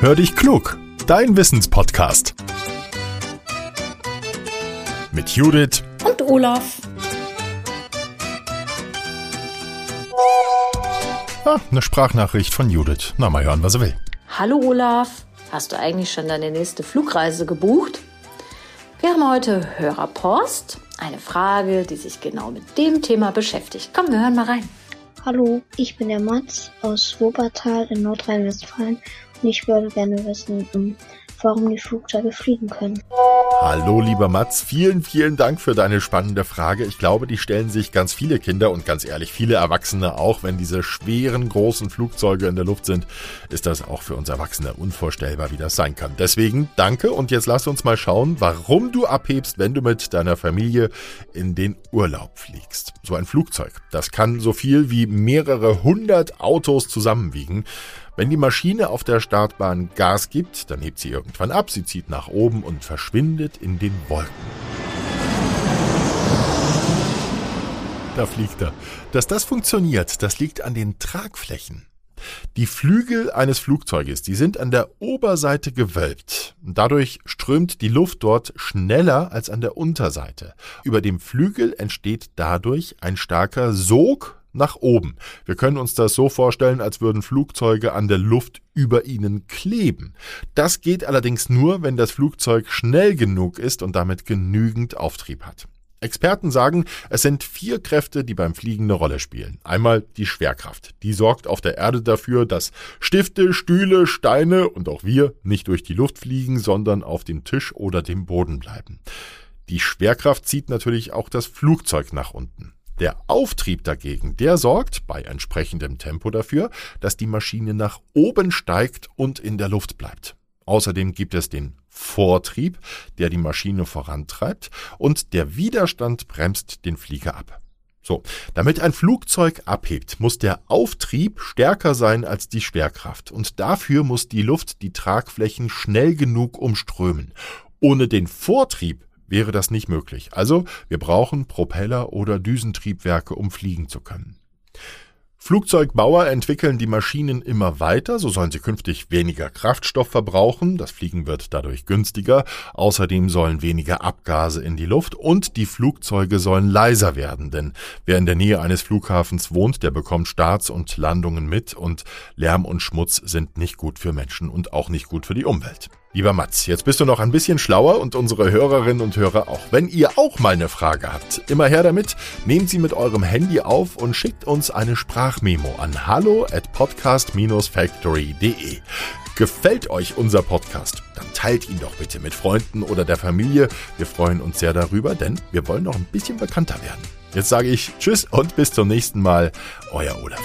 Hör dich klug, dein Wissenspodcast. Mit Judith und Olaf. Ah, eine Sprachnachricht von Judith. Na, mal hören, was er will. Hallo Olaf, hast du eigentlich schon deine nächste Flugreise gebucht? Wir haben heute Hörerpost, eine Frage, die sich genau mit dem Thema beschäftigt. Komm, wir hören mal rein. Hallo, ich bin der Mats aus Wuppertal in Nordrhein-Westfalen und ich würde gerne wissen, warum die Flugzeuge fliegen können. Hallo lieber Mats, vielen, vielen Dank für deine spannende Frage. Ich glaube, die stellen sich ganz viele Kinder und ganz ehrlich viele Erwachsene auch, wenn diese schweren, großen Flugzeuge in der Luft sind, ist das auch für uns Erwachsene unvorstellbar, wie das sein kann. Deswegen danke und jetzt lass uns mal schauen, warum du abhebst, wenn du mit deiner Familie in den Urlaub fliegst. So ein Flugzeug, das kann so viel wie mehrere hundert Autos zusammenwiegen. Wenn die Maschine auf der Startbahn Gas gibt, dann hebt sie irgendwann ab, sie zieht nach oben und verschwindet in den Wolken. Da fliegt er. Dass das funktioniert, das liegt an den Tragflächen. Die Flügel eines Flugzeuges, die sind an der Oberseite gewölbt. Dadurch strömt die Luft dort schneller als an der Unterseite. Über dem Flügel entsteht dadurch ein starker Sog nach oben. Wir können uns das so vorstellen, als würden Flugzeuge an der Luft über ihnen kleben. Das geht allerdings nur, wenn das Flugzeug schnell genug ist und damit genügend Auftrieb hat. Experten sagen, es sind vier Kräfte, die beim Fliegen eine Rolle spielen. Einmal die Schwerkraft. Die sorgt auf der Erde dafür, dass Stifte, Stühle, Steine und auch wir nicht durch die Luft fliegen, sondern auf dem Tisch oder dem Boden bleiben. Die Schwerkraft zieht natürlich auch das Flugzeug nach unten. Der Auftrieb dagegen, der sorgt bei entsprechendem Tempo dafür, dass die Maschine nach oben steigt und in der Luft bleibt. Außerdem gibt es den Vortrieb, der die Maschine vorantreibt, und der Widerstand bremst den Flieger ab. So, damit ein Flugzeug abhebt, muss der Auftrieb stärker sein als die Schwerkraft, und dafür muss die Luft die Tragflächen schnell genug umströmen. Ohne den Vortrieb wäre das nicht möglich. Also wir brauchen Propeller oder Düsentriebwerke, um fliegen zu können. Flugzeugbauer entwickeln die Maschinen immer weiter, so sollen sie künftig weniger Kraftstoff verbrauchen, das Fliegen wird dadurch günstiger, außerdem sollen weniger Abgase in die Luft und die Flugzeuge sollen leiser werden, denn wer in der Nähe eines Flughafens wohnt, der bekommt Starts und Landungen mit und Lärm und Schmutz sind nicht gut für Menschen und auch nicht gut für die Umwelt. Lieber Mats, jetzt bist du noch ein bisschen schlauer und unsere Hörerinnen und Hörer auch. Wenn ihr auch mal eine Frage habt, immer her damit, nehmt sie mit eurem Handy auf und schickt uns eine Sprachmemo an hallo at podcast-factory.de. Gefällt euch unser Podcast? Dann teilt ihn doch bitte mit Freunden oder der Familie. Wir freuen uns sehr darüber, denn wir wollen noch ein bisschen bekannter werden. Jetzt sage ich Tschüss und bis zum nächsten Mal. Euer Olaf.